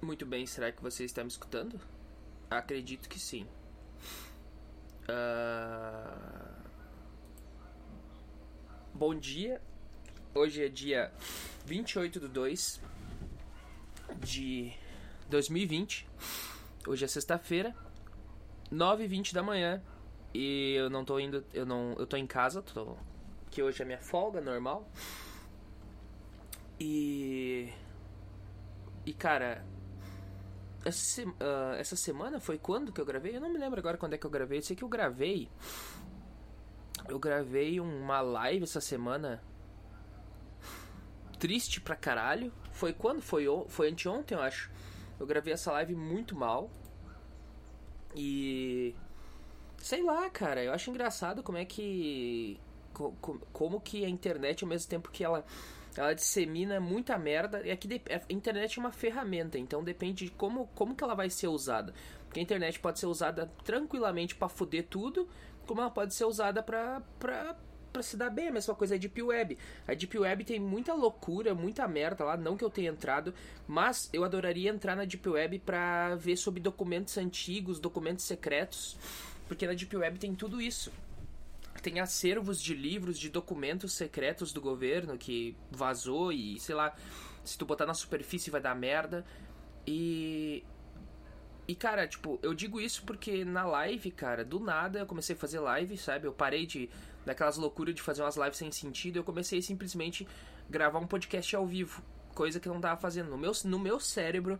Muito bem, será que você está me escutando? Acredito que sim. Uh... Bom dia. Hoje é dia 28 de 2 de 2020. Hoje é sexta-feira, 9h20 da manhã. E eu não tô indo. Eu não. Eu tô em casa, tô, que hoje é minha folga normal. E. E cara, essa, uh, essa semana foi quando que eu gravei? Eu não me lembro agora quando é que eu gravei. Eu sei que eu gravei. Eu gravei uma live essa semana. Triste pra caralho. Foi quando? Foi, foi anteontem, eu acho. Eu gravei essa live muito mal. E. Sei lá, cara. Eu acho engraçado como é que. Como que a internet, ao mesmo tempo que ela ela dissemina muita merda. E aqui a internet é uma ferramenta, então depende de como, como que ela vai ser usada. Porque a internet pode ser usada tranquilamente para foder tudo, como ela pode ser usada pra, pra, pra se dar bem. A mesma coisa a Deep Web. A Deep Web tem muita loucura, muita merda lá. Não que eu tenha entrado, mas eu adoraria entrar na Deep Web pra ver sobre documentos antigos, documentos secretos. Porque na Deep Web tem tudo isso tem acervos de livros, de documentos secretos do governo que vazou e, sei lá, se tu botar na superfície vai dar merda. E. E, cara, tipo, eu digo isso porque na live, cara, do nada eu comecei a fazer live, sabe? Eu parei de. daquelas loucuras de fazer umas lives sem sentido. Eu comecei simplesmente gravar um podcast ao vivo. Coisa que eu não tava fazendo. No meu, no meu cérebro.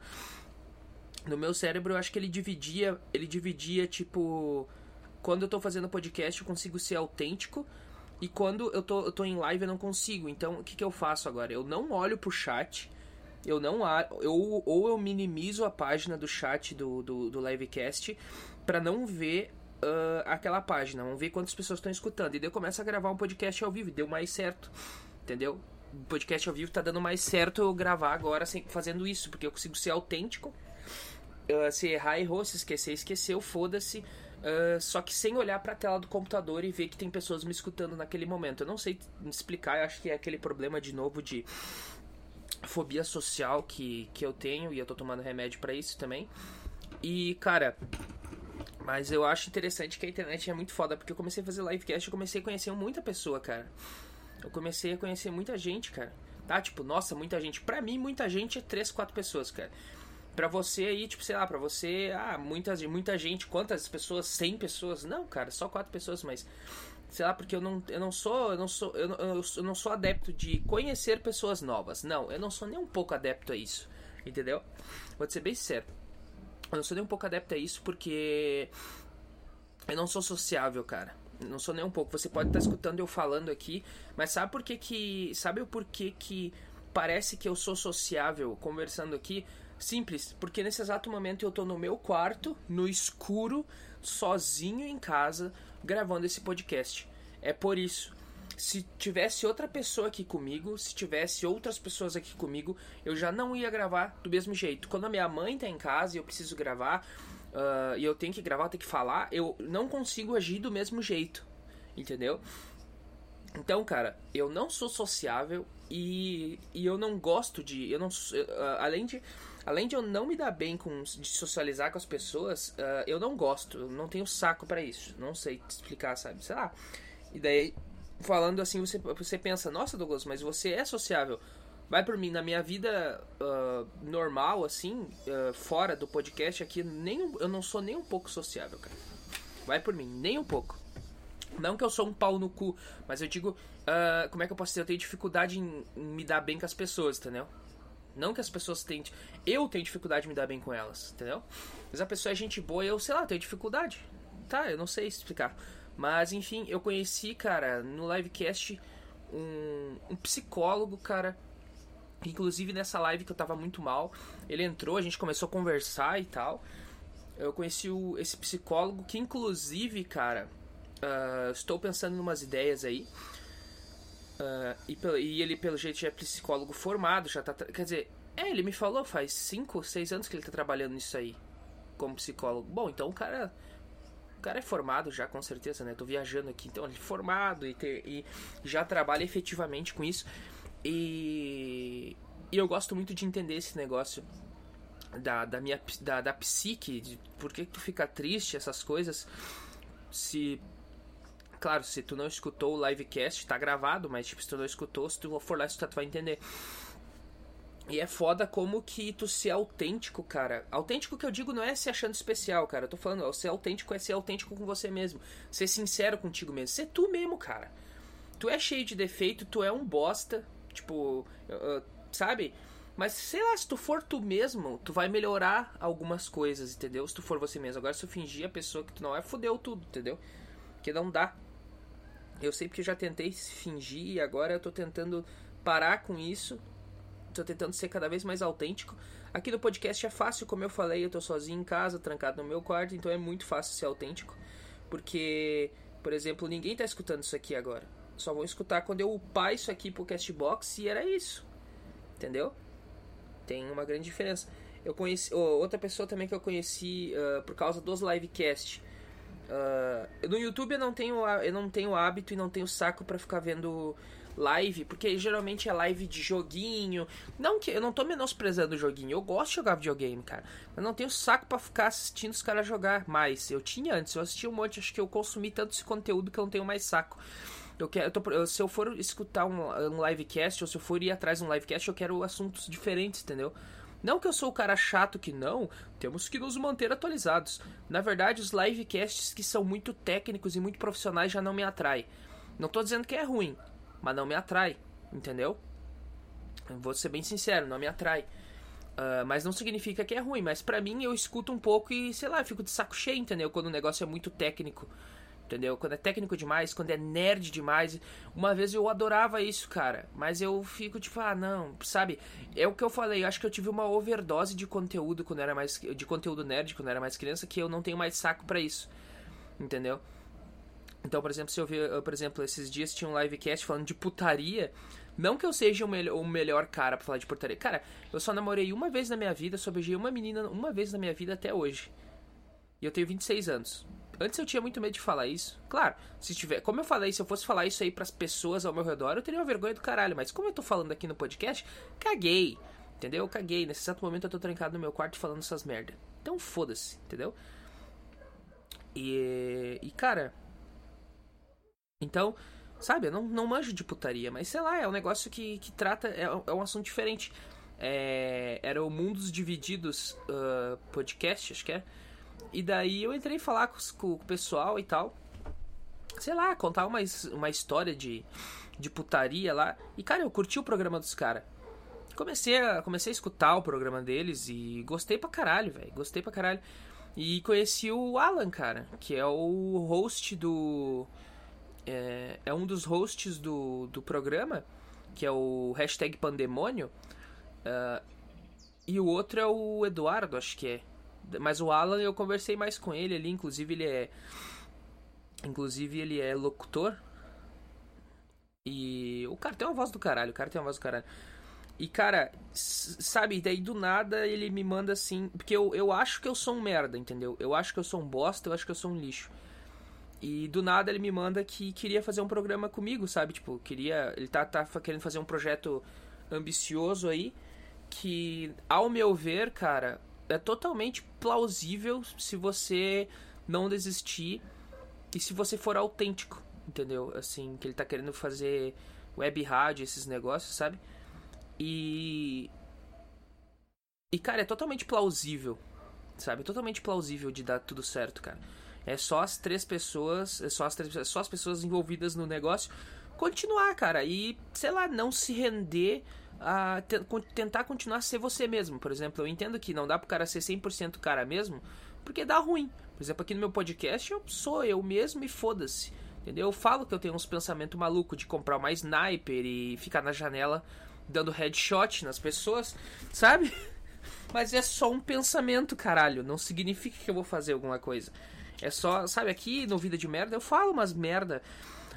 No meu cérebro, eu acho que ele dividia. Ele dividia, tipo quando eu tô fazendo podcast eu consigo ser autêntico e quando eu tô, eu tô em live eu não consigo. Então o que, que eu faço agora? Eu não olho pro chat, eu não eu, ou eu minimizo a página do chat do, do, do livecast para não ver uh, aquela página, vamos ver quantas pessoas estão escutando. E daí eu começo a gravar um podcast ao vivo, deu mais certo, entendeu? O podcast ao vivo tá dando mais certo eu gravar agora sem, fazendo isso, porque eu consigo ser autêntico. Uh, se errar, errou, se esquecer, esqueceu, foda-se. Uh, só que sem olhar para a tela do computador e ver que tem pessoas me escutando naquele momento. Eu não sei explicar, eu acho que é aquele problema de novo de fobia social que, que eu tenho e eu tô tomando remédio para isso também. E, cara, mas eu acho interessante que a internet é muito foda, porque eu comecei a fazer livecast e comecei a conhecer muita pessoa, cara. Eu comecei a conhecer muita gente, cara. Tá? Tipo, nossa, muita gente. Pra mim, muita gente é 3, 4 pessoas, cara. Pra você aí, tipo, sei lá, pra você, ah, muita, muita gente, quantas pessoas? 100 pessoas? Não, cara, só quatro pessoas, mas sei lá, porque eu não, eu não sou, eu não sou, eu não, eu não sou adepto de conhecer pessoas novas. Não, eu não sou nem um pouco adepto a isso, entendeu? Vou ser bem sincero. Eu não sou nem um pouco adepto a isso porque eu não sou sociável, cara. não sou nem um pouco. Você pode estar escutando eu falando aqui, mas sabe por que que, sabe o porquê que parece que eu sou sociável conversando aqui? Simples, porque nesse exato momento eu tô no meu quarto, no escuro, sozinho em casa, gravando esse podcast. É por isso. Se tivesse outra pessoa aqui comigo, se tivesse outras pessoas aqui comigo, eu já não ia gravar do mesmo jeito. Quando a minha mãe tá em casa e eu preciso gravar, uh, e eu tenho que gravar, tenho que falar, eu não consigo agir do mesmo jeito. Entendeu? Então, cara, eu não sou sociável e, e eu não gosto de. Eu não, uh, além de Além de eu não me dar bem com de socializar com as pessoas, uh, eu não gosto, eu não tenho saco para isso. Não sei explicar, sabe? Sei lá. E daí, falando assim, você, você pensa, nossa, Douglas, mas você é sociável. Vai por mim, na minha vida uh, normal, assim, uh, fora do podcast aqui, nem, eu não sou nem um pouco sociável, cara. Vai por mim, nem um pouco. Não que eu sou um pau no cu, mas eu digo, uh, como é que eu posso dizer? Eu tenho dificuldade em, em me dar bem com as pessoas, entendeu? Não que as pessoas tentem. Eu tenho dificuldade de me dar bem com elas, entendeu? Mas a pessoa é gente boa e eu, sei lá, tenho dificuldade. Tá, eu não sei explicar. Mas enfim, eu conheci, cara, no livecast um, um psicólogo, cara. Inclusive nessa live que eu tava muito mal, ele entrou, a gente começou a conversar e tal. Eu conheci o, esse psicólogo que, inclusive, cara, uh, estou pensando em umas ideias aí. Uh, e, e, ele, pelo jeito, já é psicólogo formado, já tá. Quer dizer, é, ele me falou faz 5, 6 anos que ele tá trabalhando nisso aí, como psicólogo. Bom, então o cara. O cara é formado já, com certeza, né? Tô viajando aqui, então ele é formado e, ter, e já trabalha efetivamente com isso. E, e eu gosto muito de entender esse negócio da, da minha da, da psique, de por que tu fica triste, essas coisas. Se Claro, se tu não escutou o livecast, tá gravado, mas tipo, se tu não escutou, se tu for lá escutar, tu vai entender. E é foda como que tu ser autêntico, cara. Autêntico que eu digo não é se achando especial, cara. Eu tô falando, ser autêntico é ser autêntico com você mesmo. Ser sincero contigo mesmo. Ser tu mesmo, cara. Tu é cheio de defeito, tu é um bosta. Tipo, uh, sabe? Mas sei lá, se tu for tu mesmo, tu vai melhorar algumas coisas, entendeu? Se tu for você mesmo. Agora, se tu fingir a pessoa que tu não é, fudeu tudo, entendeu? Porque não dá. Eu sei porque já tentei fingir e agora eu tô tentando parar com isso. Tô tentando ser cada vez mais autêntico. Aqui no podcast é fácil, como eu falei, eu tô sozinho em casa, trancado no meu quarto, então é muito fácil ser autêntico. Porque, por exemplo, ninguém tá escutando isso aqui agora. Só vão escutar quando eu upar isso aqui pro Castbox e era isso. Entendeu? Tem uma grande diferença. Eu conheci. Oh, outra pessoa também que eu conheci uh, por causa dos livecast Uh, no YouTube eu não tenho eu não tenho hábito e não tenho saco para ficar vendo live, porque geralmente é live de joguinho. Não que eu não tô menosprezando o joguinho, eu gosto de jogar videogame, cara. Mas não tenho saco para ficar assistindo os caras jogar mais. Eu tinha antes, eu assistia um monte, acho que eu consumi tanto esse conteúdo que eu não tenho mais saco. Eu quero, eu tô, se eu for escutar um, um livecast ou se eu for ir atrás de um livecast, eu quero assuntos diferentes, entendeu? Não que eu sou o cara chato que não, temos que nos manter atualizados. Na verdade, os livecasts que são muito técnicos e muito profissionais já não me atraem. Não tô dizendo que é ruim, mas não me atrai, entendeu? Vou ser bem sincero, não me atrai. Uh, mas não significa que é ruim, mas para mim eu escuto um pouco e sei lá, fico de saco cheio, entendeu? Quando o negócio é muito técnico. Entendeu? Quando é técnico demais, quando é nerd demais. Uma vez eu adorava isso, cara. Mas eu fico tipo, ah, não, sabe? É o que eu falei, eu acho que eu tive uma overdose de conteúdo quando era mais. de conteúdo nerd quando era mais criança, que eu não tenho mais saco para isso. Entendeu? Então, por exemplo, se eu ver, por exemplo, esses dias tinha um livecast falando de putaria. Não que eu seja o, me o melhor cara pra falar de putaria. Cara, eu só namorei uma vez na minha vida, só beijei uma menina uma vez na minha vida até hoje. E eu tenho 26 anos. Antes eu tinha muito medo de falar isso. Claro, se tiver. Como eu falei, se eu fosse falar isso aí pras pessoas ao meu redor, eu teria uma vergonha do caralho. Mas como eu tô falando aqui no podcast, caguei. Entendeu? Eu caguei. Nesse exato momento eu tô trancado no meu quarto falando essas merda. Então foda-se, entendeu? E. E cara. Então, sabe, eu não, não manjo de putaria, mas sei lá, é um negócio que, que trata. É, é um assunto diferente. É, era o Mundos Divididos uh, podcast, acho que é e daí eu entrei falar com, com o pessoal e tal. Sei lá, contar uma, uma história de, de putaria lá. E, cara, eu curti o programa dos caras. Comecei a, comecei a escutar o programa deles e gostei pra caralho, velho. Gostei pra caralho. E conheci o Alan, cara, que é o host do. É, é um dos hosts do, do programa, que é o hashtag Pandemônio. Uh, e o outro é o Eduardo, acho que é. Mas o Alan eu conversei mais com ele ali, inclusive ele é. Inclusive ele é locutor. E o cara tem uma voz do caralho, o cara tem uma voz do caralho. E cara, sabe, daí do nada ele me manda assim. Porque eu, eu acho que eu sou um merda, entendeu? Eu acho que eu sou um bosta, eu acho que eu sou um lixo. E do nada ele me manda que queria fazer um programa comigo, sabe? Tipo, queria. Ele tá, tá querendo fazer um projeto ambicioso aí. Que, ao meu ver, cara, é totalmente plausível se você não desistir e se você for autêntico, entendeu? Assim, que ele tá querendo fazer web rádio, esses negócios, sabe? E. E, cara, é totalmente plausível, sabe? Totalmente plausível de dar tudo certo, cara. É só as três pessoas, é só as, três, é só as pessoas envolvidas no negócio continuar, cara. E, sei lá, não se render a tentar continuar a ser você mesmo. Por exemplo, eu entendo que não dá pro cara ser 100% cara mesmo, porque dá ruim. Por exemplo, aqui no meu podcast eu sou eu mesmo e foda-se. Entendeu? Eu falo que eu tenho uns pensamentos malucos de comprar uma sniper e ficar na janela dando headshot nas pessoas, sabe? Mas é só um pensamento, caralho. Não significa que eu vou fazer alguma coisa. É só, sabe, aqui no Vida de Merda eu falo umas merda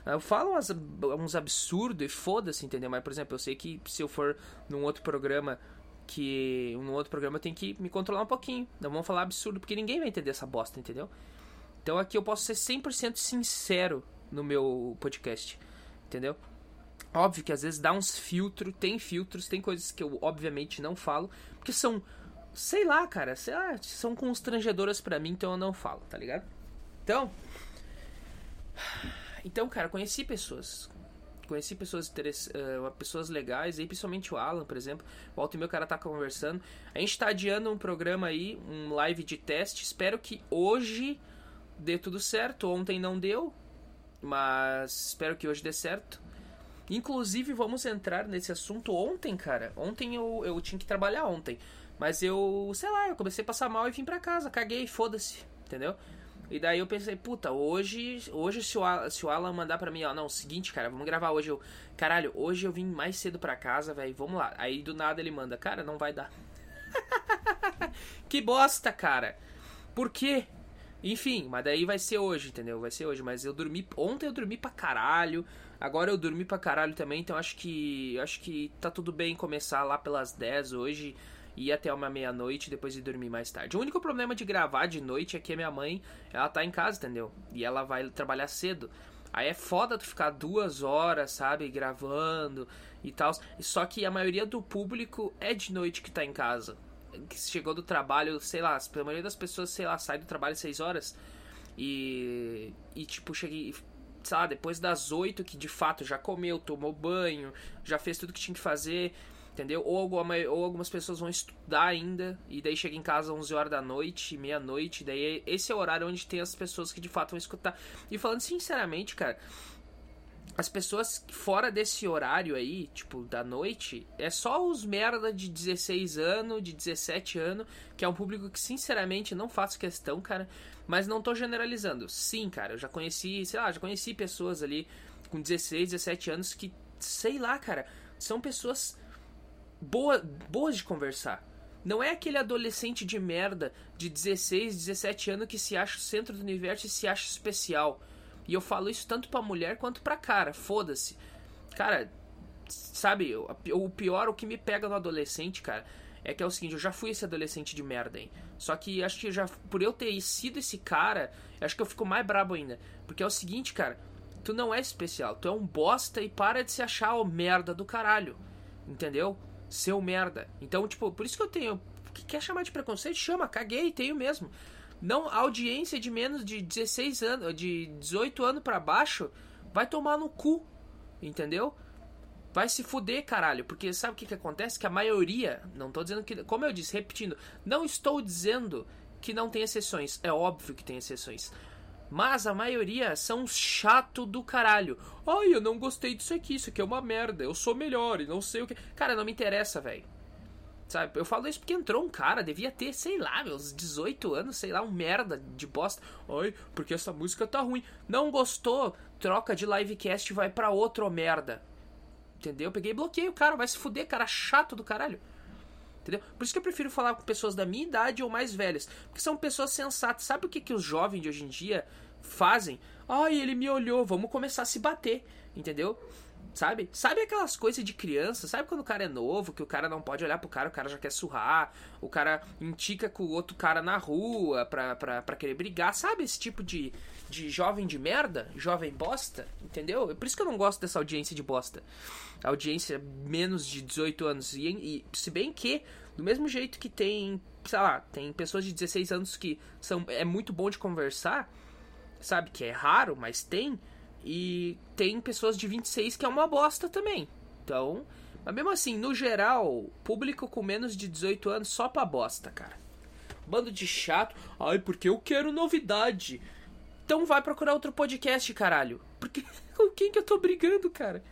eu falo umas, uns absurdos e foda-se, entendeu? Mas, por exemplo, eu sei que se eu for num outro programa que num outro programa eu tenho que me controlar um pouquinho. Não vamos falar absurdo, porque ninguém vai entender essa bosta, entendeu? Então aqui eu posso ser 100% sincero no meu podcast, entendeu? Óbvio que às vezes dá uns filtros, tem filtros, tem coisas que eu obviamente não falo, porque são sei lá, cara, sei lá, são constrangedoras para mim, então eu não falo, tá ligado? Então, então, cara, conheci pessoas. Conheci pessoas uh, pessoas legais, aí principalmente o Alan, por exemplo. O Alto e meu cara tá conversando. A gente tá adiando um programa aí, um live de teste. Espero que hoje dê tudo certo. Ontem não deu, mas espero que hoje dê certo. Inclusive, vamos entrar nesse assunto ontem, cara. Ontem eu, eu tinha que trabalhar ontem. Mas eu, sei lá, eu comecei a passar mal e vim pra casa. Caguei, foda-se, entendeu? E daí eu pensei, puta, hoje, hoje se o, Alan, se o Alan mandar pra mim, ó, não, seguinte, cara, vamos gravar hoje. Eu, caralho, hoje eu vim mais cedo pra casa, velho, vamos lá. Aí do nada ele manda, cara, não vai dar. que bosta, cara. Por quê? Enfim, mas daí vai ser hoje, entendeu? Vai ser hoje. Mas eu dormi. Ontem eu dormi pra caralho. Agora eu dormi pra caralho também. Então acho que. Acho que tá tudo bem começar lá pelas 10 hoje ir até uma meia-noite depois de dormir mais tarde. O único problema de gravar de noite é que minha mãe, ela tá em casa, entendeu? E ela vai trabalhar cedo. Aí é foda tu ficar duas horas, sabe, gravando e tal. Só que a maioria do público é de noite que tá em casa. Que chegou do trabalho, sei lá, a maioria das pessoas, sei lá, sai do trabalho 6 horas. E. E tipo, cheguei. Sei lá, depois das 8 que de fato já comeu, tomou banho, já fez tudo que tinha que fazer entendeu? Ou, alguma, ou algumas pessoas vão estudar ainda, e daí chega em casa 11 horas da noite, meia-noite, daí esse é o horário onde tem as pessoas que de fato vão escutar. E falando sinceramente, cara, as pessoas fora desse horário aí, tipo, da noite, é só os merda de 16 anos, de 17 anos, que é um público que, sinceramente, não faço questão, cara. Mas não tô generalizando. Sim, cara, eu já conheci, sei lá, já conheci pessoas ali com 16, 17 anos que, sei lá, cara, são pessoas boa, boas de conversar. Não é aquele adolescente de merda de 16, 17 anos que se acha o centro do universo e se acha especial. E eu falo isso tanto pra mulher quanto pra cara, foda-se. Cara, sabe, o pior, o que me pega no adolescente, cara, é que é o seguinte, eu já fui esse adolescente de merda, hein? Só que acho que já, por eu ter sido esse cara, acho que eu fico mais brabo ainda. Porque é o seguinte, cara, tu não é especial, tu é um bosta e para de se achar o merda do caralho. Entendeu? Seu merda. Então, tipo, por isso que eu tenho. Que quer chamar de preconceito? Chama, caguei, tenho mesmo. Não, audiência de menos de 16 anos, de 18 anos para baixo, vai tomar no cu. Entendeu? Vai se fuder, caralho. Porque sabe o que, que acontece? Que a maioria, não tô dizendo que. Como eu disse, repetindo, não estou dizendo que não tem exceções. É óbvio que tem exceções. Mas a maioria são chato do caralho. Ai, eu não gostei disso aqui, isso aqui é uma merda, eu sou melhor e não sei o que. Cara, não me interessa, velho. Sabe, eu falo isso porque entrou um cara, devia ter, sei lá, meus 18 anos, sei lá, um merda de bosta. Ai, porque essa música tá ruim. Não gostou, troca de livecast e vai pra outro merda. Entendeu? Peguei e bloqueei o cara, vai se fuder, cara chato do caralho. Entendeu? Por isso que eu prefiro falar com pessoas da minha idade ou mais velhas. Porque são pessoas sensatas. Sabe o que, que os jovens de hoje em dia fazem? Ai, ele me olhou, vamos começar a se bater. Entendeu? Sabe? Sabe aquelas coisas de criança? Sabe quando o cara é novo, que o cara não pode olhar pro cara, o cara já quer surrar, o cara intica com o outro cara na rua pra, pra, pra querer brigar. Sabe esse tipo de, de jovem de merda? Jovem bosta? Entendeu? É por isso que eu não gosto dessa audiência de bosta. Audiência menos de 18 anos. E, e se bem que, do mesmo jeito que tem, sei lá, tem pessoas de 16 anos que são, é muito bom de conversar, sabe? Que é raro, mas tem e tem pessoas de 26 que é uma bosta também. Então, mas mesmo assim, no geral, público com menos de 18 anos só pra bosta, cara. Bando de chato. Ai, porque eu quero novidade. Então vai procurar outro podcast, caralho. Porque com quem que eu tô brigando, cara?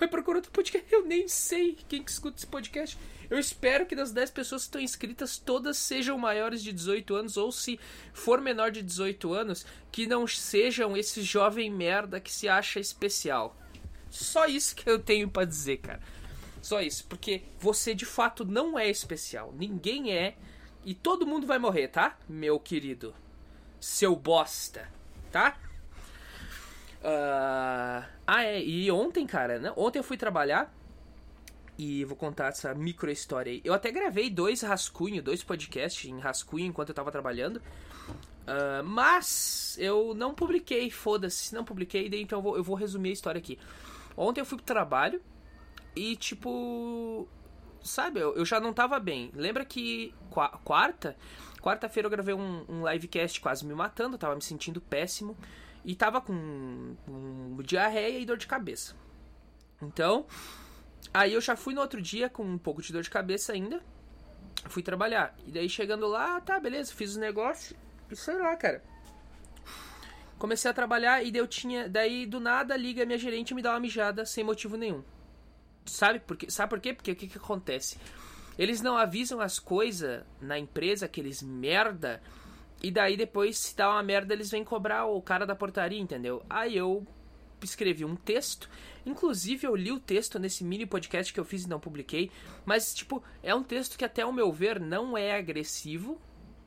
Vai procurar outro podcast. Eu nem sei quem que escuta esse podcast. Eu espero que das 10 pessoas que estão inscritas, todas sejam maiores de 18 anos, ou se for menor de 18 anos, que não sejam esse jovem merda que se acha especial. Só isso que eu tenho para dizer, cara. Só isso, porque você de fato não é especial. Ninguém é. E todo mundo vai morrer, tá? Meu querido. Seu bosta, tá? Uh... Ah, é. E ontem, cara, né? Ontem eu fui trabalhar e vou contar essa micro história aí. Eu até gravei dois rascunhos, dois podcasts em rascunho enquanto eu tava trabalhando. Uh, mas eu não publiquei, foda-se, não publiquei, então eu vou, eu vou resumir a história aqui. Ontem eu fui pro trabalho e, tipo, sabe, eu, eu já não tava bem. Lembra que quarta, quarta-feira eu gravei um, um livecast quase me matando, tava me sentindo péssimo e tava com, com diarreia e dor de cabeça. Então, aí eu já fui no outro dia com um pouco de dor de cabeça ainda, fui trabalhar. E daí chegando lá, tá, beleza, fiz os negócios e sei lá, cara. Comecei a trabalhar e daí eu tinha. Daí do nada liga minha gerente e me dá uma mijada sem motivo nenhum. Sabe por quê? Sabe por quê? Porque o que, que acontece? Eles não avisam as coisas na empresa, aqueles merda. E daí depois, se dá uma merda, eles vêm cobrar o cara da portaria, entendeu? Aí eu escrevi um texto. Inclusive, eu li o texto nesse mini podcast que eu fiz e não publiquei. Mas, tipo, é um texto que, até o meu ver, não é agressivo,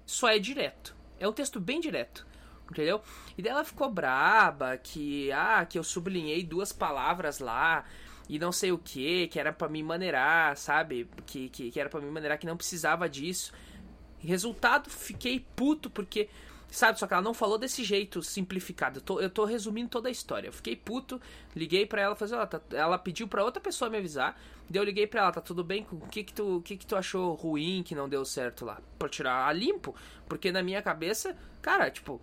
só é direto. É um texto bem direto. Entendeu? E daí ela ficou braba que, ah, que eu sublinhei duas palavras lá e não sei o que, que era para me maneirar, sabe? Que, que, que era para me maneirar, que não precisava disso. Resultado, fiquei puto porque, sabe? Só que ela não falou desse jeito simplificado. Eu tô, eu tô resumindo toda a história. Eu fiquei puto, liguei para ela, fazer, ó, tá, ela pediu para outra pessoa me avisar. Daí eu liguei para ela, tá tudo bem? O que que tu, que que tu achou ruim que não deu certo lá? Pra tirar a limpo? Porque na minha cabeça, cara, tipo,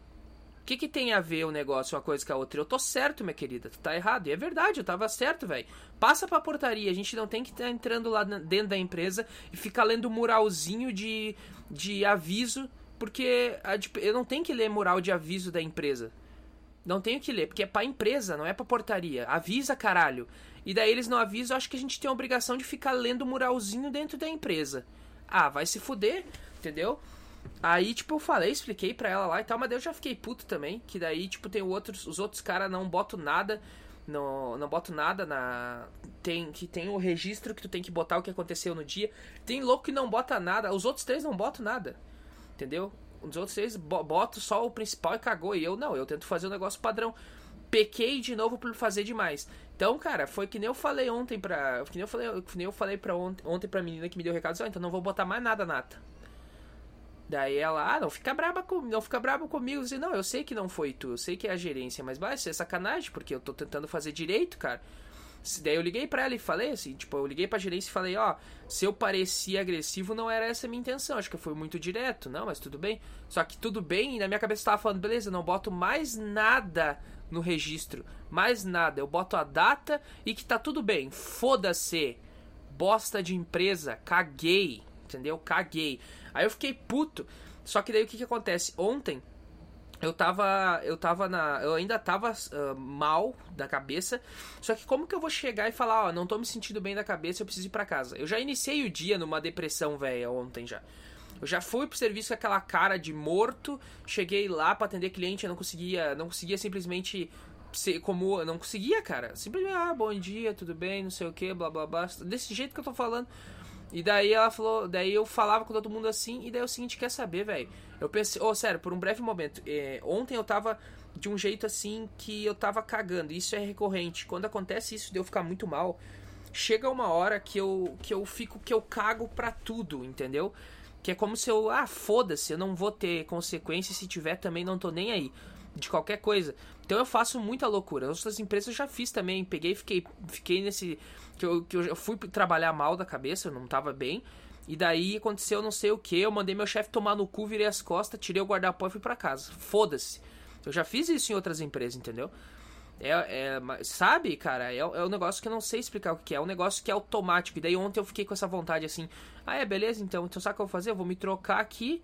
o que, que tem a ver o negócio uma coisa com a outra? Eu tô certo, minha querida. Tu tá errado. E é verdade, eu tava certo, velho. Passa pra portaria. A gente não tem que estar tá entrando lá dentro da empresa e ficar lendo muralzinho de, de aviso. Porque eu não tenho que ler mural de aviso da empresa. Não tenho que ler, porque é pra empresa, não é pra portaria. Avisa, caralho. E daí eles não avisam, acho que a gente tem a obrigação de ficar lendo muralzinho dentro da empresa. Ah, vai se fuder, entendeu? Aí, tipo, eu falei, expliquei pra ela lá e tal, mas daí eu já fiquei puto também. Que daí, tipo, tem outros, os outros caras não botam nada. Não, não boto nada na. Tem que tem o registro que tu tem que botar o que aconteceu no dia. Tem louco que não bota nada. Os outros três não botam nada. Entendeu? Os outros três botam só o principal e cagou. E eu não, eu tento fazer o um negócio padrão. Pequei de novo por fazer demais. Então, cara, foi que nem eu falei ontem pra. Que nem eu falei, que nem eu falei pra ontem, ontem pra menina que me deu o recado. Assim, oh, então não vou botar mais nada, Nata. Daí ela, ah, não fica braba com, não fica braba comigo. Assim, não, eu sei que não foi tu, eu sei que é a gerência, mas vai ser é sacanagem, porque eu tô tentando fazer direito, cara. Daí eu liguei pra ela e falei assim, tipo, eu liguei pra gerência e falei, ó, se eu parecia agressivo, não era essa a minha intenção, acho que foi muito direto, não, mas tudo bem. Só que tudo bem, e na minha cabeça eu tava falando, beleza, não boto mais nada no registro, mais nada, eu boto a data e que tá tudo bem, foda-se, bosta de empresa, caguei, entendeu? Caguei. Aí eu fiquei puto. Só que daí o que que acontece? Ontem eu tava. Eu tava na. Eu ainda tava uh, mal da cabeça. Só que como que eu vou chegar e falar, ó, não tô me sentindo bem da cabeça, eu preciso ir pra casa? Eu já iniciei o dia numa depressão, velho, ontem já. Eu já fui pro serviço com aquela cara de morto, cheguei lá para atender cliente, eu não conseguia, não conseguia simplesmente ser como, eu não conseguia, cara. Simplesmente, ah, bom dia, tudo bem, não sei o que, blá blá blá. Desse jeito que eu tô falando. E daí ela falou, daí eu falava com todo mundo assim, e daí é o seguinte, quer saber, velho? Eu pensei, oh, sério, por um breve momento, é, ontem eu tava de um jeito assim que eu tava cagando, isso é recorrente. Quando acontece isso de eu ficar muito mal, chega uma hora que eu, que eu fico, que eu cago pra tudo, entendeu? Que é como se eu, ah, foda-se, eu não vou ter consequências, se tiver também não tô nem aí. De qualquer coisa. Então eu faço muita loucura. As outras empresas eu já fiz também. Peguei fiquei, fiquei nesse que eu, que eu fui trabalhar mal da cabeça, eu não tava bem. E daí aconteceu não sei o que, eu mandei meu chefe tomar no cu, virei as costas, tirei o guarda-pó e fui pra casa. Foda-se. Eu já fiz isso em outras empresas, entendeu? É, é, sabe, cara, é, é um negócio que eu não sei explicar o que é. É um negócio que é automático. E daí ontem eu fiquei com essa vontade assim. Ah, é, beleza, então. Então sabe o que eu vou fazer? Eu vou me trocar aqui,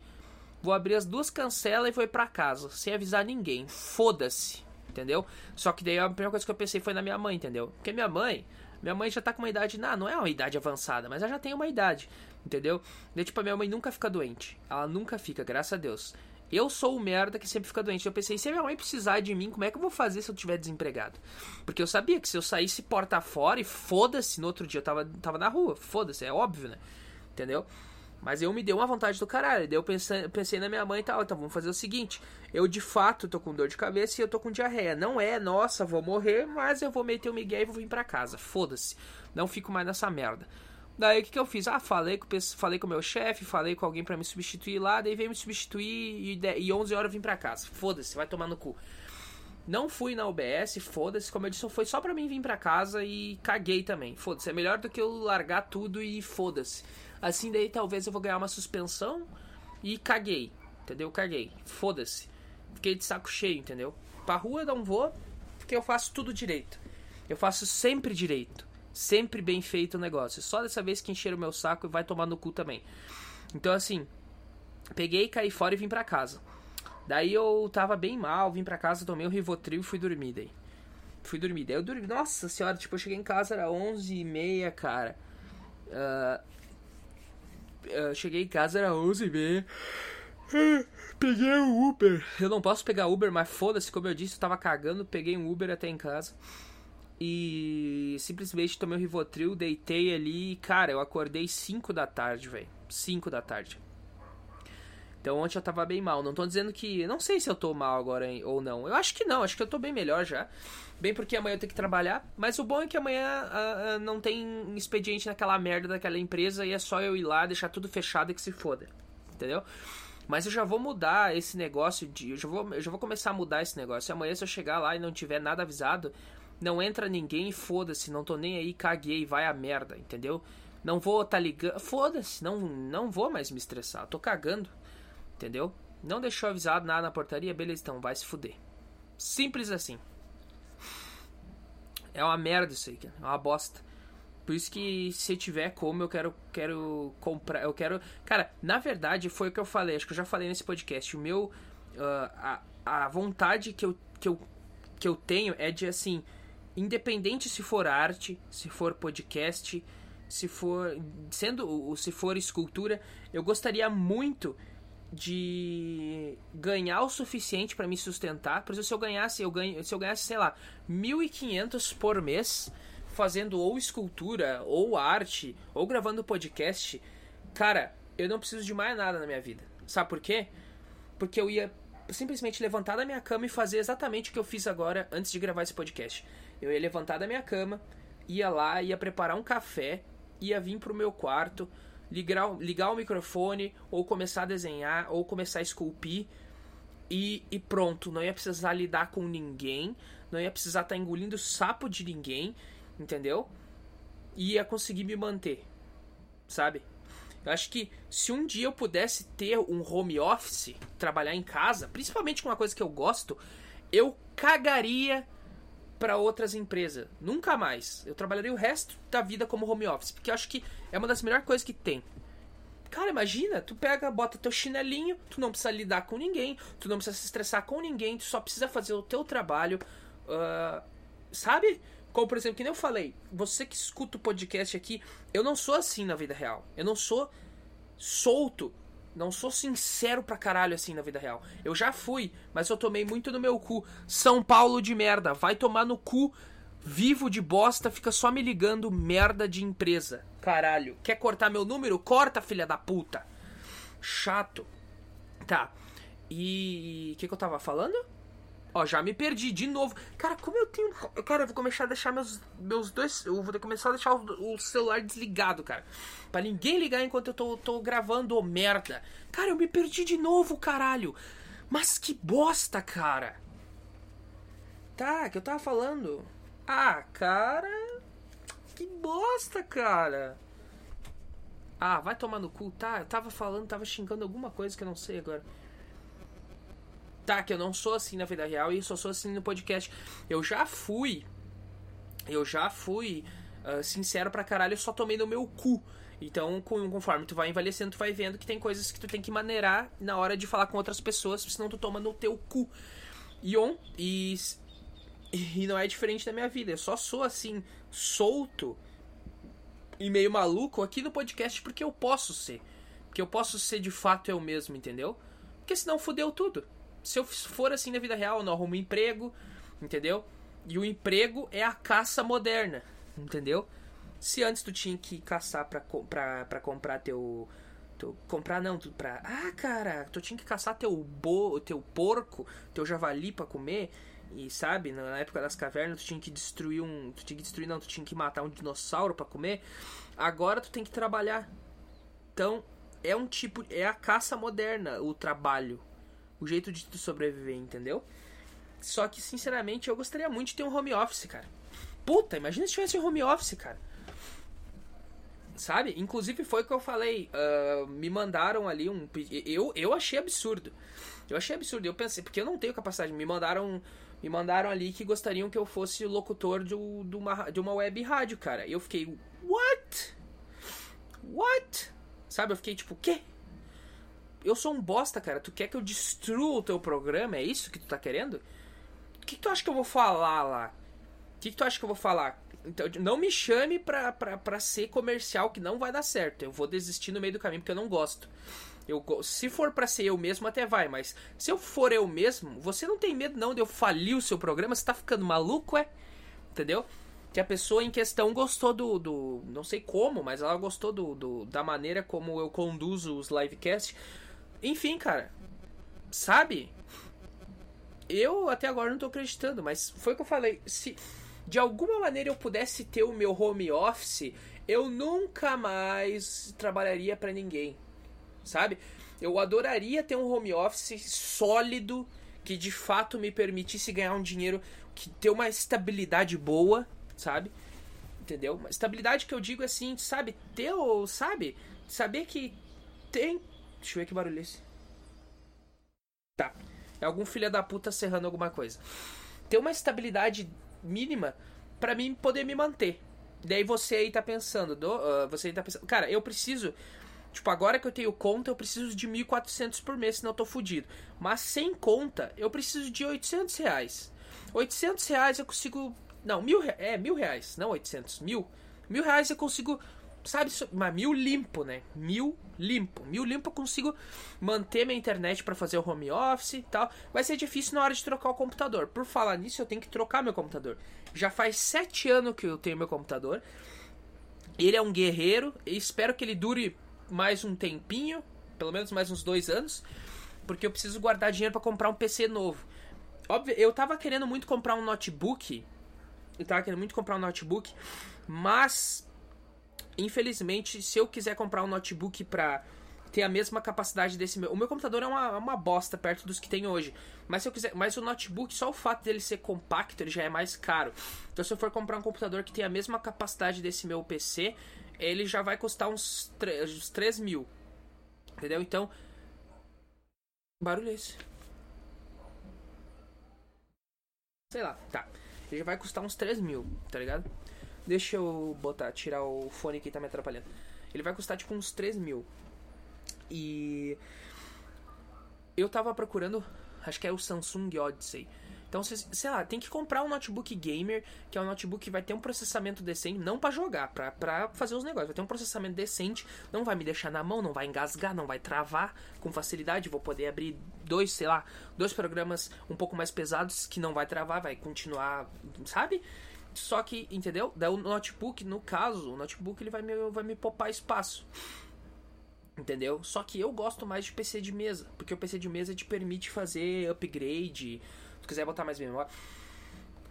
vou abrir as duas cancelas e vou ir pra casa. Sem avisar ninguém. Foda-se. Entendeu? Só que daí a primeira coisa que eu pensei foi na minha mãe, entendeu? Porque minha mãe, minha mãe já tá com uma idade, não, não é uma idade avançada, mas ela já tem uma idade, entendeu? E, tipo, a minha mãe nunca fica doente. Ela nunca fica, graças a Deus. Eu sou o merda que sempre fica doente. Eu pensei, se a minha mãe precisar de mim, como é que eu vou fazer se eu tiver desempregado? Porque eu sabia que se eu saísse porta fora e foda-se, no outro dia eu tava, tava na rua, foda-se, é óbvio, né? Entendeu? Mas eu me deu uma vontade do caralho. Daí eu pensei, pensei na minha mãe e tal. Então vamos fazer o seguinte: eu de fato tô com dor de cabeça e eu tô com diarreia. Não é, nossa, vou morrer, mas eu vou meter o Miguel e vou vir pra casa. Foda-se. Não fico mais nessa merda. Daí o que, que eu fiz? Ah, falei com, falei com o meu chefe, falei com alguém para me substituir lá, daí veio me substituir e, e 11 horas eu vim pra casa. Foda-se, vai tomar no cu. Não fui na UBS, foda-se, como eu disse, foi só pra mim vir pra casa e caguei também. Foda-se, é melhor do que eu largar tudo e foda-se. Assim daí talvez eu vou ganhar uma suspensão e caguei, entendeu? Caguei, foda-se. Fiquei de saco cheio, entendeu? Pra rua não vou, porque eu faço tudo direito. Eu faço sempre direito. Sempre bem feito o negócio. Só dessa vez que encheram o meu saco e vai tomar no cu também. Então assim, peguei, caí fora e vim pra casa. Daí eu tava bem mal, vim pra casa, tomei o Rivotril e fui dormir daí. Fui dormir. Daí eu dormi. Nossa senhora, tipo, eu cheguei em casa, era 11 e meia, cara. Uh, uh, cheguei em casa, era 11 e meia. Peguei o Uber. Eu não posso pegar Uber, mas foda-se, como eu disse, eu tava cagando, peguei um Uber até em casa. E simplesmente tomei o Rivotril, deitei ali e, cara, eu acordei 5 da tarde, velho. 5 da tarde. Então ontem eu tava bem mal. Não tô dizendo que. Não sei se eu tô mal agora ou não. Eu acho que não, acho que eu tô bem melhor já. Bem porque amanhã eu tenho que trabalhar. Mas o bom é que amanhã uh, uh, não tem expediente naquela merda daquela empresa e é só eu ir lá, deixar tudo fechado e que se foda. Entendeu? Mas eu já vou mudar esse negócio de. Eu já vou, eu já vou começar a mudar esse negócio. E amanhã, se eu chegar lá e não tiver nada avisado, não entra ninguém e foda-se. Não tô nem aí, caguei, vai a merda, entendeu? Não vou tá ligando. Foda-se, não, não vou mais me estressar. tô cagando. Entendeu? Não deixou avisado nada na portaria, beleza, então vai se fuder. Simples assim. É uma merda isso aí, cara. É uma bosta. Por isso que se tiver como, eu quero, quero comprar. Eu quero. Cara, na verdade, foi o que eu falei. Acho que eu já falei nesse podcast. O meu. Uh, a, a vontade que eu, que, eu, que eu tenho é de assim. Independente se for arte, se for podcast, se for. Sendo. Se for escultura, eu gostaria muito de ganhar o suficiente para me sustentar. Por exemplo, se eu ganhasse, eu ganho, se eu ganhasse, sei lá, 1.500 por mês fazendo ou escultura, ou arte, ou gravando podcast, cara, eu não preciso de mais nada na minha vida. Sabe por quê? Porque eu ia simplesmente levantar da minha cama e fazer exatamente o que eu fiz agora antes de gravar esse podcast. Eu ia levantar da minha cama, ia lá, ia preparar um café, ia vir pro meu quarto, ligar, ligar o microfone, ou começar a desenhar, ou começar a esculpir. E, e pronto, não ia precisar lidar com ninguém, não ia precisar estar tá engolindo sapo de ninguém, entendeu? E ia conseguir me manter, sabe? Eu acho que se um dia eu pudesse ter um home office, trabalhar em casa, principalmente com uma coisa que eu gosto, eu cagaria para outras empresas. Nunca mais. Eu trabalharia o resto da vida como home office, porque acho que é uma das melhores coisas que tem. Cara, imagina, tu pega, bota teu chinelinho, tu não precisa lidar com ninguém, tu não precisa se estressar com ninguém, tu só precisa fazer o teu trabalho, uh, sabe? Como, por exemplo, que nem eu falei, você que escuta o podcast aqui, eu não sou assim na vida real. Eu não sou solto não sou sincero pra caralho assim na vida real. Eu já fui, mas eu tomei muito no meu cu. São Paulo de merda, vai tomar no cu. Vivo de bosta, fica só me ligando merda de empresa. Caralho. Quer cortar meu número? Corta, filha da puta. Chato. Tá. E. O que, que eu tava falando? Ó, já me perdi de novo. Cara, como eu tenho. Cara, eu vou começar a deixar meus, meus dois. Eu vou começar a deixar o, o celular desligado, cara. Pra ninguém ligar enquanto eu tô, tô gravando, ô merda. Cara, eu me perdi de novo, caralho. Mas que bosta, cara. Tá, que eu tava falando. Ah, cara. Que bosta, cara. Ah, vai tomar no cu, tá? Eu tava falando, tava xingando alguma coisa que eu não sei agora. Tá, que eu não sou assim na vida real e só sou assim no podcast. Eu já fui. Eu já fui uh, sincero pra caralho, eu só tomei no meu cu. Então, conforme tu vai envelhecendo, tu vai vendo que tem coisas que tu tem que maneirar na hora de falar com outras pessoas, senão tu toma no teu cu. E, on, e, e não é diferente da minha vida. Eu só sou assim, solto e meio maluco aqui no podcast porque eu posso ser. Porque eu posso ser de fato eu mesmo, entendeu? Porque senão fudeu tudo se eu for assim na vida real, eu não arrumo emprego, entendeu? E o emprego é a caça moderna, entendeu? Se antes tu tinha que caçar pra, pra, pra comprar teu. teu comprar não, tu pra. Ah, cara, tu tinha que caçar teu, bo, teu porco, teu javali pra comer. E sabe, na época das cavernas, tu tinha que destruir um. Tu tinha que destruir, não, tu tinha que matar um dinossauro para comer. Agora tu tem que trabalhar. Então, é um tipo. É a caça moderna, o trabalho o jeito de tu sobreviver, entendeu? Só que, sinceramente, eu gostaria muito de ter um home office, cara. Puta, imagina se tivesse um home office, cara. Sabe? Inclusive foi o que eu falei. Uh, me mandaram ali um. Eu, eu achei absurdo. Eu achei absurdo. Eu pensei, porque eu não tenho capacidade. Me mandaram. Me mandaram ali que gostariam que eu fosse locutor de, de, uma, de uma web rádio, cara. Eu fiquei, what? What? Sabe? Eu fiquei tipo, quê? Eu sou um bosta, cara. Tu quer que eu destrua o teu programa? É isso que tu tá querendo? O que, que tu acha que eu vou falar lá? O que, que tu acha que eu vou falar? Então, não me chame pra, pra, pra ser comercial, que não vai dar certo. Eu vou desistir no meio do caminho porque eu não gosto. Eu, se for para ser eu mesmo, até vai, mas se eu for eu mesmo, você não tem medo não de eu falir o seu programa? Você tá ficando maluco, é? Entendeu? Que a pessoa em questão gostou do. do não sei como, mas ela gostou do, do da maneira como eu conduzo os livecasts. Enfim, cara. Sabe? Eu até agora não tô acreditando, mas foi o que eu falei. Se de alguma maneira eu pudesse ter o meu home office, eu nunca mais trabalharia para ninguém. Sabe? Eu adoraria ter um home office sólido que de fato me permitisse ganhar um dinheiro que ter uma estabilidade boa, sabe? Entendeu? Uma estabilidade que eu digo assim, sabe? Ter, sabe? Saber que tem. Deixa eu ver que barulho é esse. Tá. É algum filho da puta serrando alguma coisa. Ter uma estabilidade mínima para mim poder me manter. Daí você aí tá pensando, do, uh, você aí tá pensando, cara, eu preciso, tipo, agora que eu tenho conta, eu preciso de 1.400 por mês, senão eu tô fudido. Mas sem conta, eu preciso de 800 reais. 800 reais eu consigo, não, mil, é, mil reais, não 800, mil. Mil reais eu consigo sabe, mas mil limpo, né? Mil limpo. Mil limpo eu consigo manter minha internet para fazer o home office e tal. Vai ser difícil na hora de trocar o computador. Por falar nisso, eu tenho que trocar meu computador. Já faz sete anos que eu tenho meu computador. Ele é um guerreiro. Espero que ele dure mais um tempinho. Pelo menos mais uns dois anos. Porque eu preciso guardar dinheiro para comprar um PC novo. Óbvio, eu tava querendo muito comprar um notebook. Eu tava querendo muito comprar um notebook. Mas Infelizmente, se eu quiser comprar um notebook pra ter a mesma capacidade desse meu. O meu computador é uma, uma bosta perto dos que tem hoje. Mas se eu quiser. Mas o notebook, só o fato dele ser compacto, ele já é mais caro. Então se eu for comprar um computador que tem a mesma capacidade desse meu PC, ele já vai custar uns, 3, uns 3 mil. Entendeu? Então. Barulho é esse? Sei lá, tá. Ele já vai custar uns 3 mil, tá ligado? Deixa eu botar, tirar o fone que tá me atrapalhando. Ele vai custar tipo uns 3 mil. E. Eu tava procurando. Acho que é o Samsung Odyssey. Então, sei lá, tem que comprar um notebook gamer, que é um notebook que vai ter um processamento decente, não para jogar, pra, pra fazer os negócios. Vai ter um processamento decente, não vai me deixar na mão, não vai engasgar, não vai travar com facilidade. Vou poder abrir dois, sei lá, dois programas um pouco mais pesados que não vai travar, vai continuar, sabe? Só que, entendeu? Daí o notebook, no caso, o notebook ele vai me, vai me poupar espaço. Entendeu? Só que eu gosto mais de PC de mesa. Porque o PC de mesa te permite fazer upgrade. Se quiser botar mais memória.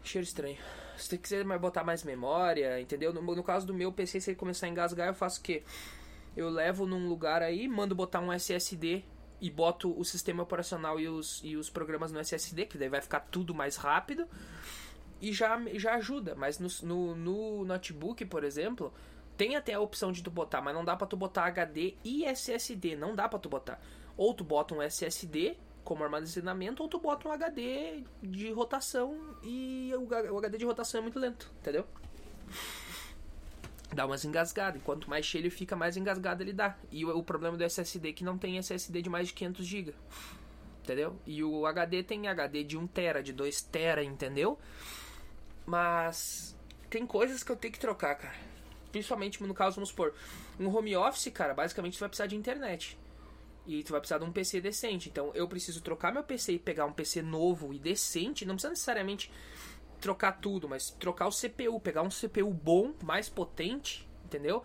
Cheiro estranho. Se você quiser botar mais memória, entendeu? No, no caso do meu PC, se ele começar a engasgar, eu faço o quê? Eu levo num lugar aí, mando botar um SSD e boto o sistema operacional e os, e os programas no SSD, que daí vai ficar tudo mais rápido e já, já ajuda. Mas no, no, no, notebook, por exemplo, tem até a opção de tu botar, mas não dá pra tu botar HD e SSD, não dá pra tu botar. Ou tu bota um SSD como armazenamento, ou tu bota um HD de rotação e o, o HD de rotação é muito lento, entendeu? Dá umas engasgadas. Quanto mais cheio ele fica, mais engasgado ele dá. E o, o problema do SSD é que não tem SSD de mais de 500 GB. Entendeu? E o HD tem HD de 1 tera, de 2 tera, entendeu? Mas tem coisas que eu tenho que trocar, cara. Principalmente no caso, vamos supor, um home office, cara, basicamente você vai precisar de internet. E tu vai precisar de um PC decente. Então eu preciso trocar meu PC e pegar um PC novo e decente. Não precisa necessariamente trocar tudo, mas trocar o CPU, pegar um CPU bom, mais potente, entendeu?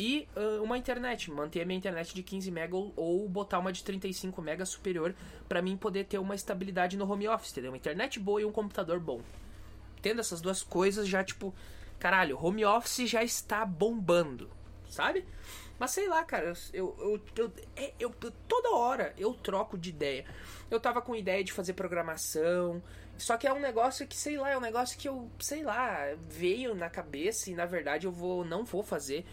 E uh, uma internet, manter a minha internet de 15 MB ou, ou botar uma de 35 MB superior para mim poder ter uma estabilidade no home office, entendeu? Uma internet boa e um computador bom tendo essas duas coisas, já tipo, caralho, home office já está bombando, sabe? Mas sei lá, cara, eu, eu, é, eu, eu, toda hora eu troco de ideia. Eu tava com ideia de fazer programação, só que é um negócio que, sei lá, é um negócio que eu, sei lá, veio na cabeça e na verdade eu vou não vou fazer.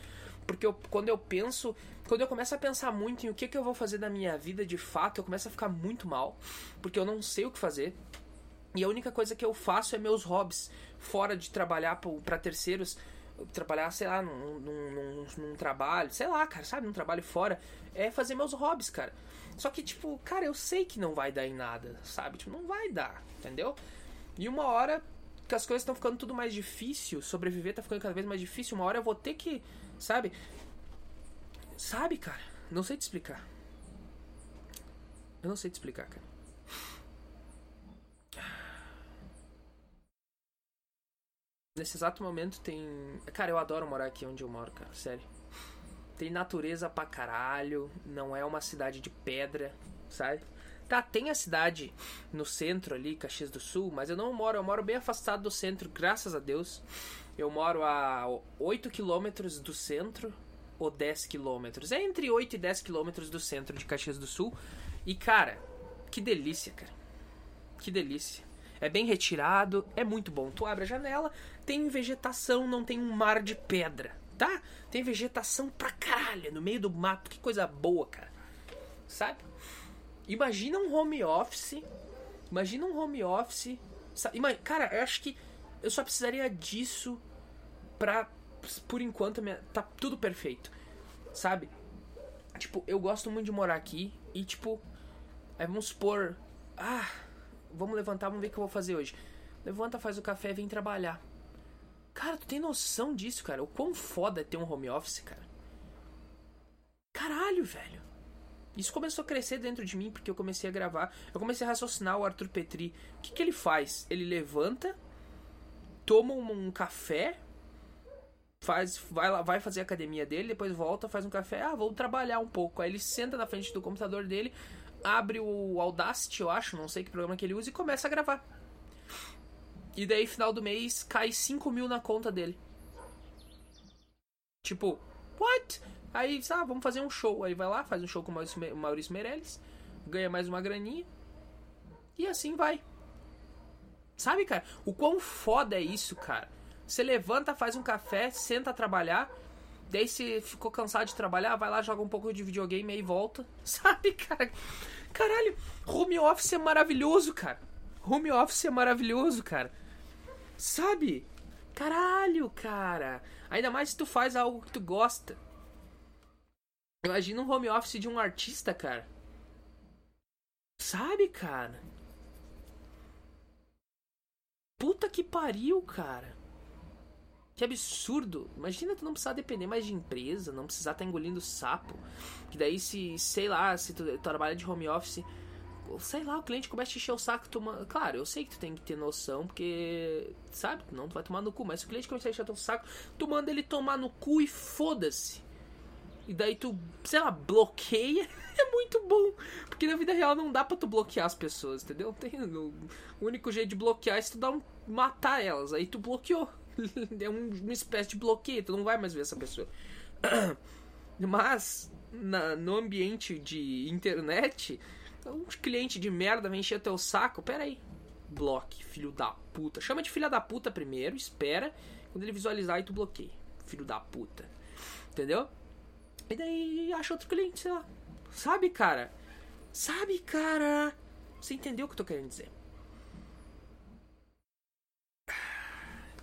Porque eu, quando eu penso, quando eu começo a pensar muito em o que, que eu vou fazer da minha vida de fato, eu começo a ficar muito mal. Porque eu não sei o que fazer. E a única coisa que eu faço é meus hobbies, fora de trabalhar para terceiros trabalhar, sei lá, num, num, num, num, trabalho, sei lá, cara, sabe, num trabalho fora, é fazer meus hobbies, cara. Só que, tipo, cara, eu sei que não vai dar em nada, sabe? Tipo, não vai dar, entendeu? E uma hora que as coisas estão ficando tudo mais difícil, sobreviver tá ficando cada vez mais difícil, uma hora eu vou ter que, sabe? Sabe, cara? Não sei te explicar. Eu não sei te explicar, cara. Nesse exato momento tem. Cara, eu adoro morar aqui onde eu moro, cara, sério. Tem natureza pra caralho, não é uma cidade de pedra, sabe? Tá, tem a cidade no centro ali, Caxias do Sul, mas eu não moro, eu moro bem afastado do centro, graças a Deus. Eu moro a 8 quilômetros do centro, ou 10 quilômetros. É entre 8 e 10 quilômetros do centro de Caxias do Sul. E, cara, que delícia, cara. Que delícia. É bem retirado, é muito bom. Tu abre a janela, tem vegetação, não tem um mar de pedra, tá? Tem vegetação pra caralho no meio do mato, que coisa boa, cara. Sabe? Imagina um home office. Imagina um home office. Sabe? Cara, eu acho que eu só precisaria disso pra. Por enquanto, minha, tá tudo perfeito. Sabe? Tipo, eu gosto muito de morar aqui e, tipo, é, vamos supor. Ah, vamos levantar, vamos ver o que eu vou fazer hoje. Levanta, faz o café vem trabalhar. Cara, tu tem noção disso, cara? O quão foda é ter um home office, cara? Caralho, velho. Isso começou a crescer dentro de mim porque eu comecei a gravar. Eu comecei a raciocinar o Arthur Petri. O que, que ele faz? Ele levanta, toma um, um café, faz, vai lá, vai fazer a academia dele, depois volta, faz um café. Ah, vou trabalhar um pouco. Aí ele senta na frente do computador dele, abre o Audacity, eu acho, não sei que programa que ele usa, e começa a gravar. E daí, final do mês, cai 5 mil na conta dele. Tipo, what? Aí, ah, vamos fazer um show. Aí vai lá, faz um show com o Maurício Meirelles, ganha mais uma graninha. E assim vai. Sabe, cara? O quão foda é isso, cara? Você levanta, faz um café, senta a trabalhar. Daí você ficou cansado de trabalhar, vai lá, joga um pouco de videogame e aí volta. Sabe, cara? Caralho, home office é maravilhoso, cara. Home office é maravilhoso, cara. Sabe? Caralho, cara. Ainda mais se tu faz algo que tu gosta. Imagina um home office de um artista, cara. Sabe, cara? Puta que pariu, cara. Que absurdo. Imagina tu não precisar depender mais de empresa, não precisar estar tá engolindo sapo. Que daí se, sei lá, se tu trabalha de home office, sei lá, o cliente começa a encher o saco, tu claro, eu sei que tu tem que ter noção, porque, sabe, não tu vai tomar no cu, mas se o cliente começar a encher o saco, tu manda ele tomar no cu e foda-se. E daí tu, sei lá, bloqueia, é muito bom. Porque na vida real não dá pra tu bloquear as pessoas, entendeu? Tem, o único jeito de bloquear é se tu dar um, matar elas, aí tu bloqueou. é um, uma espécie de bloqueio, tu não vai mais ver essa pessoa. Mas, na, no ambiente de internet, um cliente de merda vem encher teu saco, pera aí. Bloque, filho da puta. Chama de filha da puta primeiro, espera. Quando ele visualizar, aí tu bloqueia. Filho da puta. Entendeu? E daí acha outro cliente, sei lá. Sabe, cara? Sabe, cara? Você entendeu o que eu tô querendo dizer?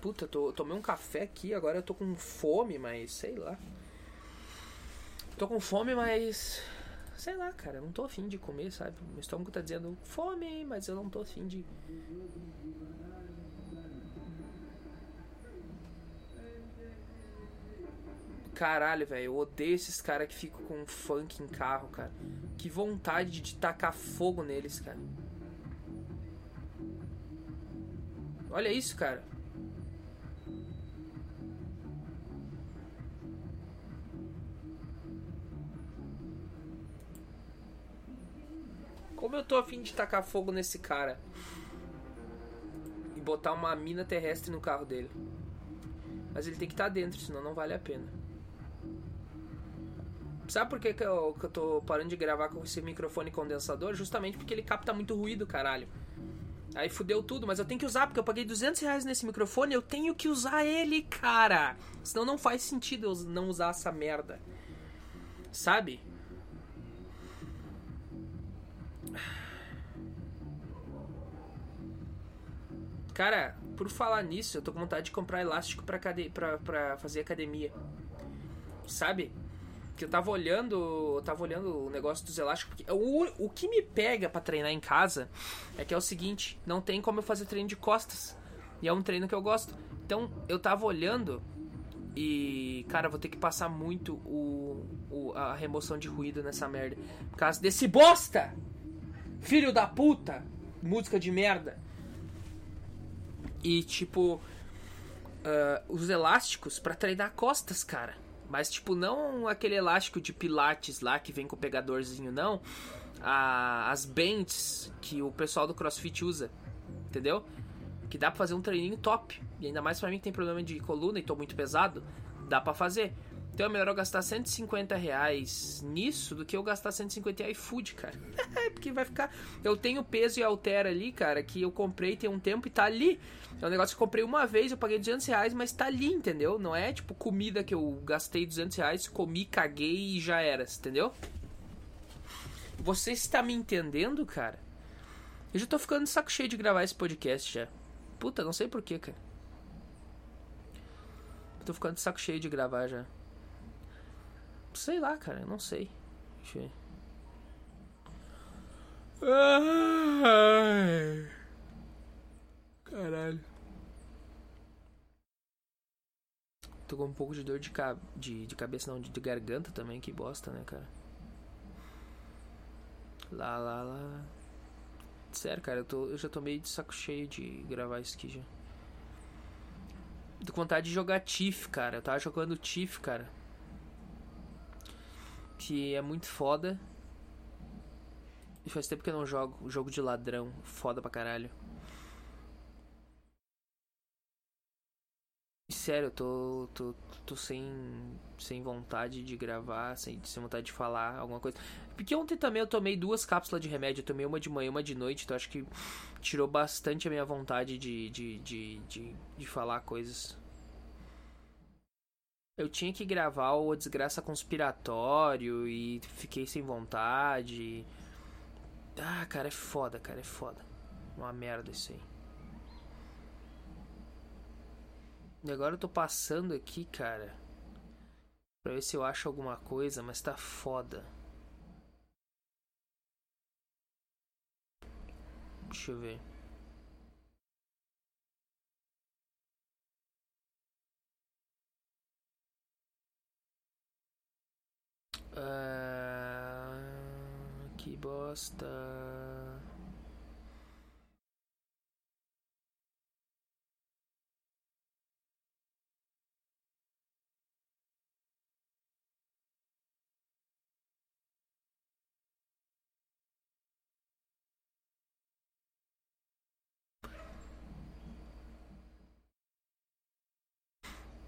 Puta, tô, tomei um café aqui, agora eu tô com fome, mas sei lá. Tô com fome, mas. Sei lá, cara, não tô afim de comer, sabe? Meu estômago tá dizendo fome, mas eu não tô afim de. Caralho, velho, eu odeio esses caras que ficam com funk em carro, cara. Que vontade de tacar fogo neles, cara. Olha isso, cara. Como eu tô afim de tacar fogo nesse cara? E botar uma mina terrestre no carro dele. Mas ele tem que estar tá dentro, senão não vale a pena. Sabe por que, que, eu, que eu tô parando de gravar com esse microfone condensador? Justamente porque ele capta muito ruído, caralho. Aí fudeu tudo, mas eu tenho que usar, porque eu paguei 200 reais nesse microfone, eu tenho que usar ele, cara. Senão não faz sentido eu não usar essa merda. Sabe? Cara, por falar nisso, eu tô com vontade de comprar elástico pra, cade... pra, pra fazer academia. Sabe? Que eu tava olhando. Eu tava olhando o negócio dos elásticos. O, o que me pega para treinar em casa é que é o seguinte: não tem como eu fazer treino de costas. E é um treino que eu gosto. Então eu tava olhando e, cara, vou ter que passar muito o, o, a remoção de ruído nessa merda. Por causa desse bosta! Filho da puta! Música de merda. E, tipo, uh, os elásticos para treinar costas, cara. Mas, tipo, não aquele elástico de pilates lá que vem com o pegadorzinho, não. Ah, as bends que o pessoal do crossfit usa, entendeu? Que dá pra fazer um treininho top. E ainda mais pra mim que tem problema de coluna e tô muito pesado, dá pra fazer. Então é melhor eu gastar 150 reais nisso do que eu gastar 150 em iFood, cara. Porque vai ficar. Eu tenho peso e altera ali, cara, que eu comprei tem um tempo e tá ali. É um negócio que eu comprei uma vez, eu paguei 200 reais, mas tá ali, entendeu? Não é tipo comida que eu gastei 200 reais, comi, caguei e já era, entendeu? Você está me entendendo, cara? Eu já tô ficando de saco cheio de gravar esse podcast já. Puta, não sei porquê, cara. Tô ficando de saco cheio de gravar já. Sei lá, cara, eu não sei. Deixa eu ver. Ai. Caralho. Tô com um pouco de dor de, ca... de, de cabeça, não, de, de garganta também, que bosta, né, cara? Lá, lá, lá. Sério, cara, eu, tô, eu já tô meio de saco cheio de gravar isso aqui já. Tô com vontade de jogar Tiff, cara. Eu tava jogando Tiff, cara que é muito foda. E faz tempo que eu não jogo. Jogo de ladrão. Foda pra caralho. sério, eu tô, tô, tô sem, sem vontade de gravar, sem, sem vontade de falar alguma coisa. Porque ontem também eu tomei duas cápsulas de remédio. Eu tomei uma de manhã uma de noite. Então acho que tirou bastante a minha vontade de, de, de, de, de falar coisas. Eu tinha que gravar o Desgraça Conspiratório e fiquei sem vontade. Ah, cara, é foda, cara, é foda. Uma merda isso aí. E agora eu tô passando aqui, cara. Pra ver se eu acho alguma coisa, mas tá foda. Deixa eu ver. Ah, que bosta.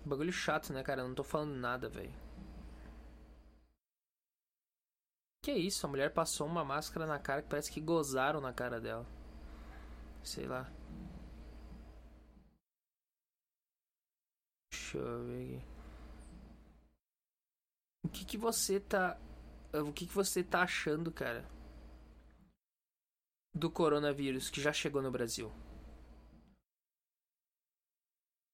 Bagulho chato, né, cara? Eu não tô falando nada, velho. Que isso? A mulher passou uma máscara na cara que parece que gozaram na cara dela. Sei lá. Deixa eu ver aqui. O que que você tá. O que que você tá achando, cara? Do coronavírus que já chegou no Brasil?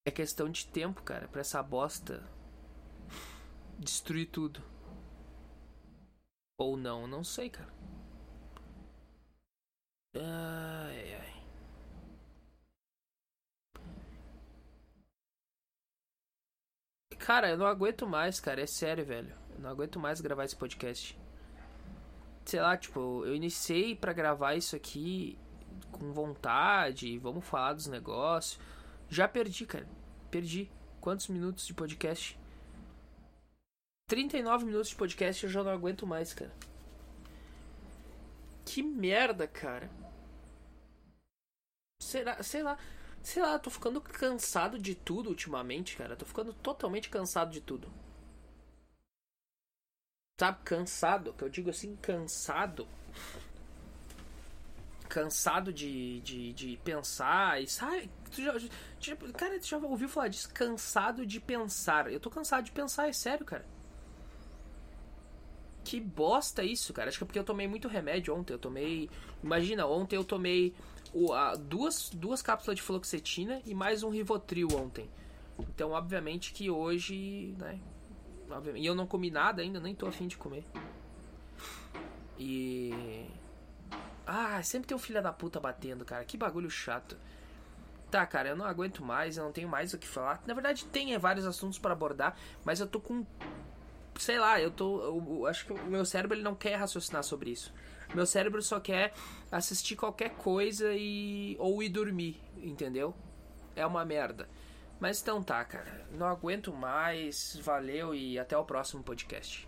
É questão de tempo, cara, pra essa bosta destruir tudo. Ou não, não sei, cara. Ai, ai. Cara, eu não aguento mais, cara. É sério, velho. Eu não aguento mais gravar esse podcast. Sei lá, tipo, eu iniciei para gravar isso aqui com vontade. Vamos falar dos negócios. Já perdi, cara. Perdi. Quantos minutos de podcast? 39 minutos de podcast eu já não aguento mais, cara. Que merda, cara. Será, sei lá, sei lá, tô ficando cansado de tudo ultimamente, cara. Tô ficando totalmente cansado de tudo. sabe, cansado, que eu digo assim, cansado. Cansado de, de, de pensar e sabe. Tu já, já, cara, tu já ouviu falar disso? Cansado de pensar. Eu tô cansado de pensar, é sério, cara. Que bosta isso, cara. Acho que é porque eu tomei muito remédio ontem. Eu tomei. Imagina, ontem eu tomei o, a, duas, duas cápsulas de fluoxetina e mais um Rivotril ontem. Então, obviamente que hoje, né? E eu não comi nada ainda, nem tô afim de comer. E. Ah, sempre tem um filho da puta batendo, cara. Que bagulho chato. Tá, cara, eu não aguento mais, eu não tenho mais o que falar. Na verdade, tem é, vários assuntos para abordar, mas eu tô com. Sei lá, eu tô. Eu, eu acho que o meu cérebro ele não quer raciocinar sobre isso. Meu cérebro só quer assistir qualquer coisa e. ou ir dormir, entendeu? É uma merda. Mas então tá, cara. Não aguento mais. Valeu e até o próximo podcast.